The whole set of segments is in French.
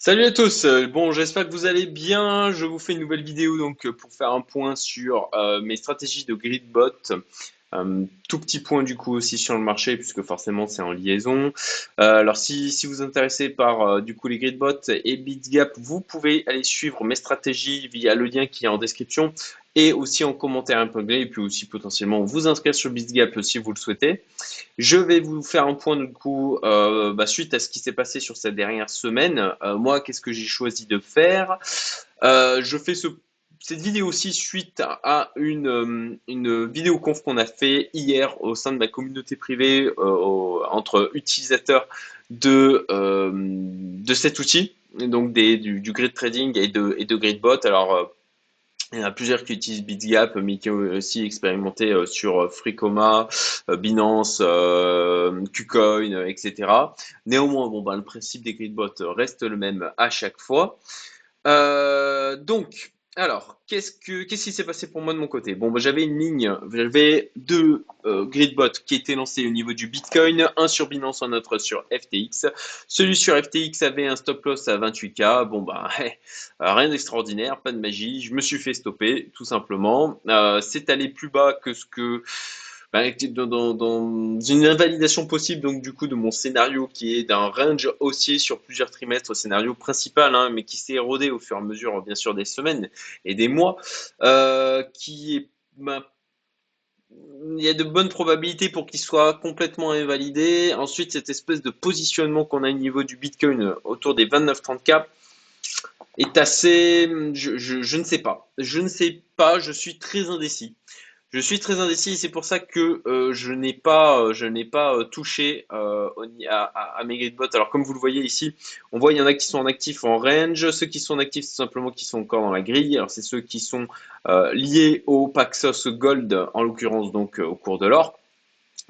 Salut à tous. Euh, Bon, j'espère que vous allez bien. Je vous fais une nouvelle vidéo donc euh, pour faire un point sur euh, mes stratégies de gridbot. Euh, tout petit point du coup aussi sur le marché puisque forcément c'est en liaison. Alors si, vous vous intéressez par du coup les gridbots et BitGap, vous pouvez aller suivre mes stratégies via le lien qui est en description et aussi en commentaire épinglé et puis aussi potentiellement vous inscrire sur BitGap si vous le souhaitez. Je vais vous faire un point du coup euh, bah, suite à ce qui s'est passé sur cette dernière semaine. Euh, moi, qu'est-ce que j'ai choisi de faire? Euh, Je fais ce cette vidéo aussi suite à une, une vidéo conf qu'on a fait hier au sein de ma communauté privée entre utilisateurs de, de cet outil, donc des, du, grid trading et de, et de gridbot. Alors, il y en a plusieurs qui utilisent BitGap, mais qui ont aussi expérimenté euh, sur euh, Freecoma, euh, Binance, KuCoin, etc. Néanmoins, bon, ben, le principe des gridbots reste le même à chaque fois. Euh, donc, alors, qu'est-ce que qu'est-ce qui s'est passé pour moi de mon côté? Bon, bah, j'avais une ligne, j'avais deux euh, gridbots qui étaient lancés au niveau du Bitcoin, un sur Binance, un autre sur FTX. Celui sur FTX avait un stop loss à 28K. Bon, bah, rien d'extraordinaire, pas de magie. Je me suis fait stopper, tout simplement. Euh, c'est allé plus bas que ce que dans, dans- une invalidation possible donc du coup de mon scénario qui est d'un range haussier sur plusieurs trimestres, scénario principal, hein, mais qui s'est érodé au fur et à mesure bien sûr des semaines et des mois, euh, qui bah, il y a de bonnes probabilités pour qu'il soit complètement invalidé. Ensuite, cette espèce de positionnement qu'on a au niveau du Bitcoin autour des 29-30K est assez, je ne sais pas. Je ne sais pas, je suis très indécis. Je suis très indécis c'est pour ça que euh, je n'ai pas, euh, je n'ai pas euh, touché à, à, mes gridbots. Alors comme vous le voyez ici, on voit il y en a qui sont en actif en range, ceux qui sont en actif c'est simplement qui sont encore dans la grille. Alors c'est ceux qui sont liés au Paxos Gold en l'occurrence donc au cours de l'or.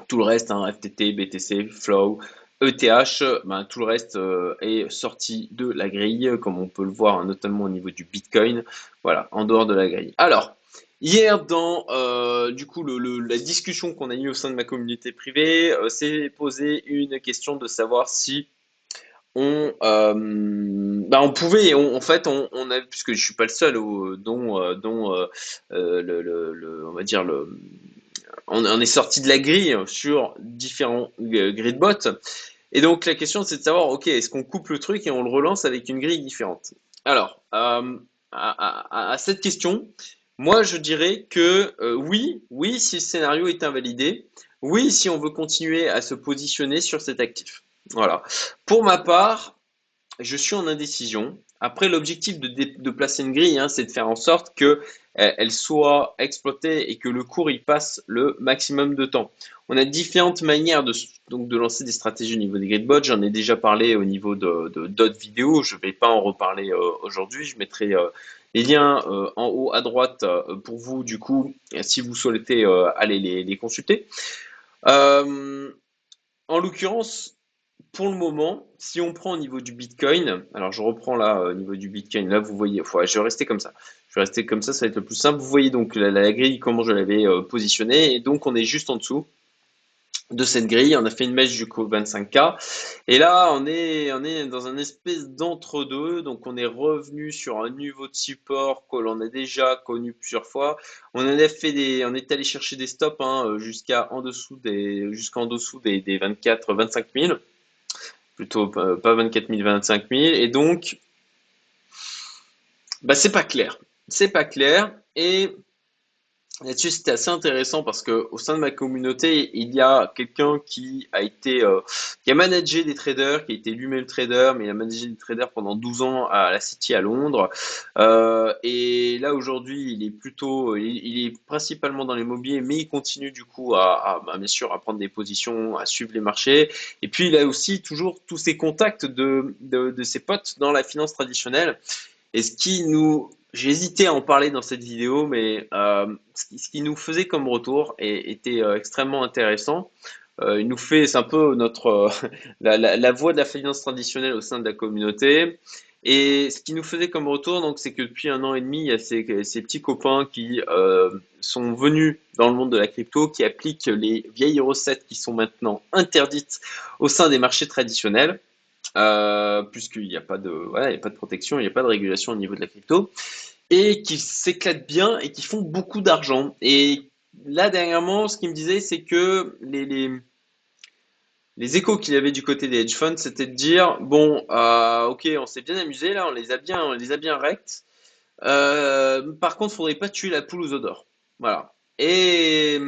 Tout le reste, hein, FTT, BTC, Flow, ETH, ben, tout le reste est sorti de la grille, comme on peut le voir notamment au niveau du Bitcoin. Voilà, en dehors de la grille. Alors, hier, dans euh, du coup la discussion qu'on a eue au sein de ma communauté privée, euh, s'est posé une question de savoir si on, euh, bah, on pouvait, en fait, on, a, puisque je suis pas le seul dont, euh, dont euh, euh, le, on va dire le, on, est sorti de la grille sur différents euh, gridbots. Et donc la question c'est de savoir, ok, est-ce qu'on coupe le truc et on le relance avec une grille différente? Alors, euh, à cette question, moi je dirais que euh, oui, oui, si le scénario est invalidé, oui, si on veut continuer à se positionner sur cet actif. Voilà. Pour ma part, je suis en indécision. Après, l'objectif de, de placer une grille, hein, c'est de faire en sorte que euh, elle soit exploitée et que le cours y passe le maximum de temps. On a différentes manières de, donc, de lancer des stratégies au niveau des gridbots. J'en ai déjà parlé au niveau de, d'autres vidéos. Je ne vais pas en reparler euh, aujourd'hui. Je mettrai euh, les liens euh, en haut à droite pour vous, du coup, si vous souhaitez aller les, consulter. En l'occurrence, pour le moment, si on prend au niveau du Bitcoin, alors je reprends là euh, au niveau du Bitcoin, là vous voyez, je vais rester comme ça. Je vais rester comme ça, ça va être le plus simple. Vous voyez donc la, grille, comment je l'avais euh, positionnée, et donc on est juste en dessous de cette grille. On a fait une mèche coup 25K, et là on est, on est dans un espèce d'entre-deux, donc on est revenu sur un niveau de support que l'on a déjà connu plusieurs fois. On fait des, on est allé chercher des stops hein, jusqu'à en dessous des, jusqu'en dessous des, des 24, 25 000 plutôt pas pas 24 000, 25 000. Et donc, bah, c'est pas clair. C'est pas clair. Et là-dessus, c'était assez intéressant parce que au sein de ma communauté, il y a quelqu'un qui a été, euh, qui a managé des traders, qui a été lui-même trader, mais il a managé des traders pendant 12 ans à la City à Londres. Euh, et là, aujourd'hui, il est plutôt, il, il est principalement dans l'immobilier, mais il continue du coup à, à, bah, bien sûr, à prendre des positions, à suivre les marchés. Et puis, il a aussi toujours tous ses contacts de, de, de ses potes dans la finance traditionnelle. Et ce qui nous, j'ai hésité à en parler dans cette vidéo, mais euh, ce qui, nous faisait comme retour et, était euh, extrêmement intéressant. Euh, il nous fait, c'est un peu notre la, voix de la finance traditionnelle au sein de la communauté. Et ce qui nous faisait comme retour, donc, c'est que depuis un an et demi, il y a ces, petits copains qui sont venus dans le monde de la crypto, qui appliquent les vieilles recettes qui sont maintenant interdites au sein des marchés traditionnels. Euh, puisqu'il n'y a pas de, voilà, a pas de protection, il n'y a pas de régulation au niveau de la crypto, et qui s'éclatent bien et qui font beaucoup d'argent. Et là, dernièrement, ce qu'il me disait, c'est que les, les, les échos qu'il y avait du côté des hedge funds, c'était de dire, bon, euh, ok, on s'est bien amusé là, on les a bien, on les a bien rects. Euh, par contre, faudrait pas tuer la poule aux odeurs. Voilà. Et,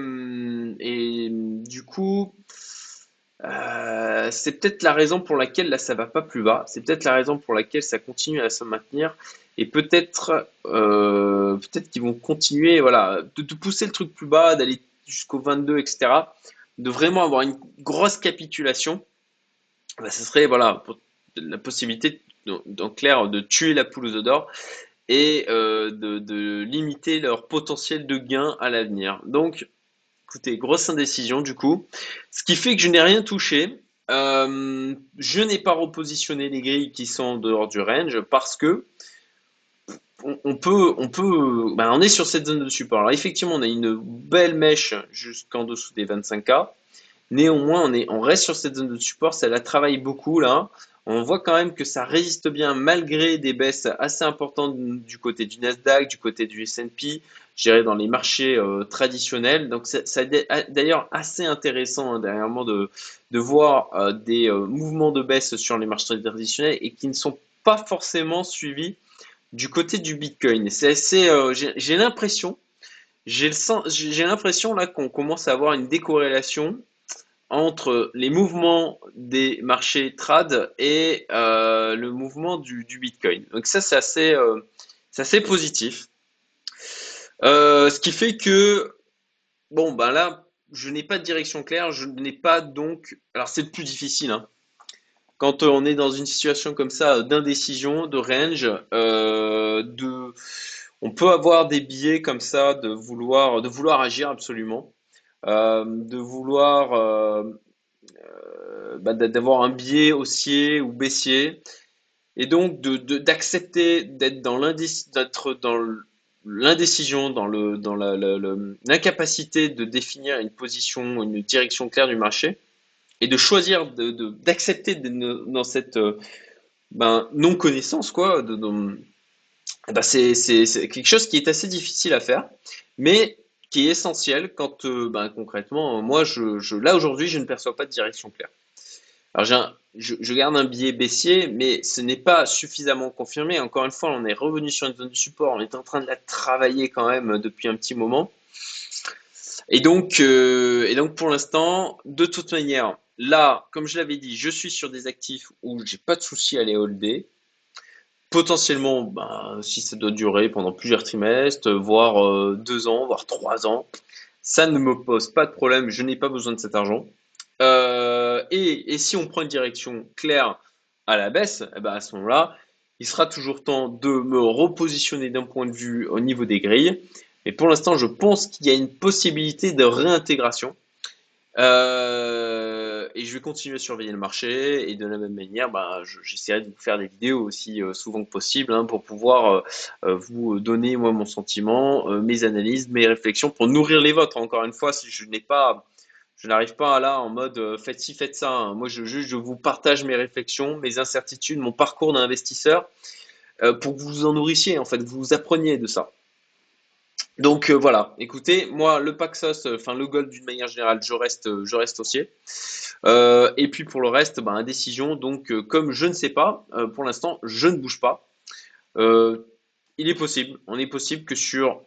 et du coup, c'est peut-être la raison pour laquelle là ça va pas plus bas. C'est peut-être la raison pour laquelle ça continue à se maintenir. Et peut-être, euh, qu'ils vont continuer, voilà, de, pousser le truc plus bas, d'aller jusqu'au 22, etc. De vraiment avoir une grosse capitulation. Bah, ce serait, voilà, la possibilité, en clair, de tuer la poule aux d'or et euh, de, limiter leur potentiel de gain à l'avenir. Donc, Écoutez, grosse indécision du coup. Ce qui fait que je n'ai rien touché. Euh, je n'ai pas repositionné les grilles qui sont en dehors du range parce que on, peut, on peut, ben, on est sur cette zone de support. Alors effectivement, on a une belle mèche jusqu'en dessous des 25K. Néanmoins, on, est, on reste sur cette zone de support. Ça la travaille beaucoup là. On voit quand même que ça résiste bien malgré des baisses assez importantes du côté du Nasdaq, du côté du S&P, dirais dans les marchés euh, traditionnels. Donc c'est d'ailleurs assez intéressant hein, dernièrement de, de voir euh, des euh, mouvements de baisse sur les marchés traditionnels et qui ne sont pas forcément suivis du côté du Bitcoin. C'est assez, j'ai l'impression, j'ai l'impression là qu'on commence à avoir une décorrélation entre les mouvements des marchés trad et le mouvement du, du, Bitcoin. Donc ça c'est assez, assez positif. Euh, ce qui fait que, bon, ben là, je n'ai pas de direction claire, je n'ai pas donc. Alors, c'est le plus difficile. Hein. Quand on est dans une situation comme ça d'indécision, de range, euh, de, on peut avoir des biais comme ça de vouloir, de vouloir agir absolument, euh, de vouloir bah, d'avoir un biais haussier ou baissier, et donc d'accepter de, d'être dans d'être dans le l'indécision, dans le dans l'incapacité de définir une position, une direction claire du marché, et de choisir d'accepter de, dans cette euh, ben, non connaissance quoi. De, eh ben c'est quelque chose qui est assez difficile à faire, mais qui est essentiel quand euh, ben, concrètement, moi, je, je là aujourd'hui, je ne perçois pas de direction claire. Alors, je, je, garde un billet baissier, mais ce n'est pas suffisamment confirmé. Encore une fois, on est revenu sur une zone de support. On est en train de la travailler quand même depuis un petit moment. Et donc, euh, et donc pour l'instant, de toute manière, là, comme je l'avais dit, je suis sur des actifs où j'ai pas de souci à les holder. Potentiellement, ben, si ça doit durer pendant plusieurs trimestres, voire euh, deux ans, voire trois ans, ça ne me pose pas de problème. Je n'ai pas besoin de cet argent. Euh, et, si on prend une direction claire à la baisse, eh ben à ce moment-là, il sera toujours temps de me repositionner d'un point de vue au niveau des grilles. Mais pour l'instant, je pense qu'il y a une possibilité de réintégration. Euh, et je vais continuer à surveiller le marché et de la même manière, bah, j'essaierai de vous faire des vidéos aussi euh, souvent que possible hein, pour pouvoir vous donner moi mon sentiment, mes analyses, mes réflexions pour nourrir les vôtres. Encore une fois, si je n'ai pas je n'arrive pas à là en mode euh, faites ci, faites ça. Hein. Moi, je, je, vous partage mes réflexions, mes incertitudes, mon parcours d'investisseur euh, pour que vous vous en nourrissiez, en fait, vous appreniez de ça. Donc euh, voilà, écoutez, moi le Paxos, enfin le Gold d'une manière générale, je reste, je reste haussier. et puis pour le reste, bah, indécision. Donc comme je ne sais pas, pour l'instant, je ne bouge pas. il est possible, on est possible que sur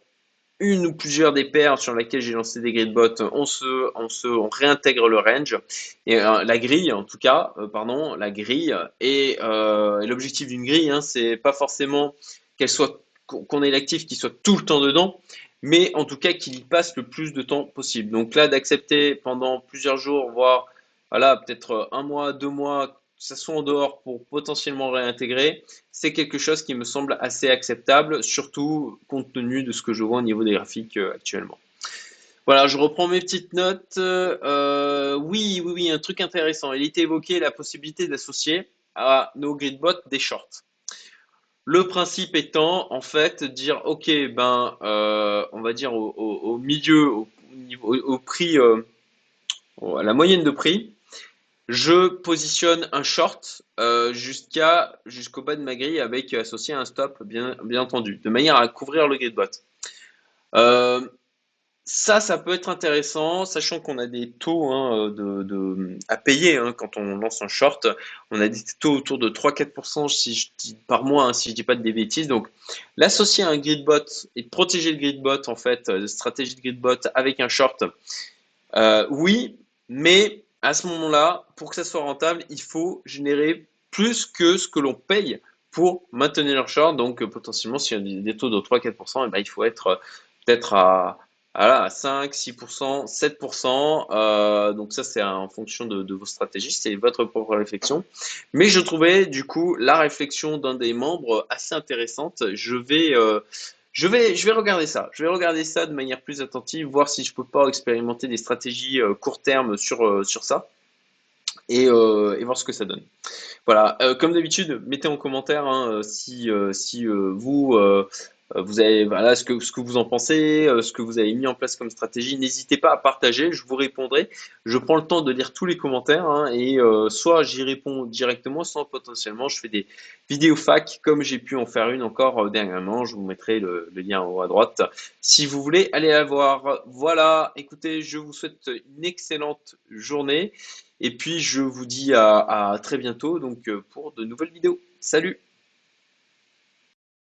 une ou plusieurs des paires sur lesquelles j'ai lancé des grid bots, on se, on se, on réintègre le range et euh, la grille, en tout cas, euh, pardon, la grille et, euh, l'objectif d'une grille, hein, c'est pas forcément qu'elle soit qu'on ait l'actif qui soit tout le temps dedans, mais en tout cas qu'il y passe le plus de temps possible. Donc là, d'accepter pendant plusieurs jours, voire voilà, peut-être un mois, deux mois, ça soit en dehors pour potentiellement réintégrer, c'est quelque chose qui me semble assez acceptable, surtout compte tenu de ce que je vois au niveau des graphiques euh, actuellement. Voilà, je reprends mes petites notes. Euh, oui, oui, oui, un truc intéressant. Il était évoqué la possibilité d'associer à nos gridbots des shorts. Le principe étant, en fait, dire, ok, ben, euh, on va dire au, milieu, au, au prix, à la moyenne de prix, Je positionne un short euh, jusqu'à jusqu'au bas de ma grille avec associé un stop, bien, bien entendu, de manière à couvrir le grid bot. Euh, ça, ça peut être intéressant, sachant qu'on a des taux hein, de, à payer hein, quand on lance un short. On a des taux autour de 3-4% si je dis, par mois, hein, si je dis pas de bêtises. Donc, l'associer à un grid bot et de protéger le grid bot, en fait, euh, stratégie de grid bot avec un short, euh, oui, mais à ce moment-là, pour que ça soit rentable, il faut générer plus que ce que l'on paye pour maintenir leur short. Donc, potentiellement, s'il y a des taux de 3-4%, eh ben, il faut être peut-être à voilà, 5, 6%, 7%. Euh, donc ça, c'est en fonction de, vos stratégies, c'est votre propre réflexion. Mais je trouvais du coup la réflexion d'un des membres assez intéressante. Je vais, euh, je vais, je vais regarder ça. Je vais regarder ça de manière plus attentive, voir si je peux pas expérimenter des stratégies euh, court terme sur, euh, sur ça. Et, euh, et, voir ce que ça donne. Voilà, comme d'habitude, mettez en commentaire hein, si, si vous euh, vous avez voilà ce que vous en pensez, euh, ce que vous avez mis en place comme stratégie. N'hésitez pas à partager, je vous répondrai. Je prends le temps de lire tous les commentaires hein, et euh, soit j'y réponds directement, soit potentiellement je fais des vidéos fac comme j'ai pu en faire une encore dernièrement. Je vous mettrai le, lien en haut à droite si vous voulez aller la voir. Voilà, écoutez, je vous souhaite une excellente journée et puis je vous dis à, à très bientôt donc pour de nouvelles vidéos. Salut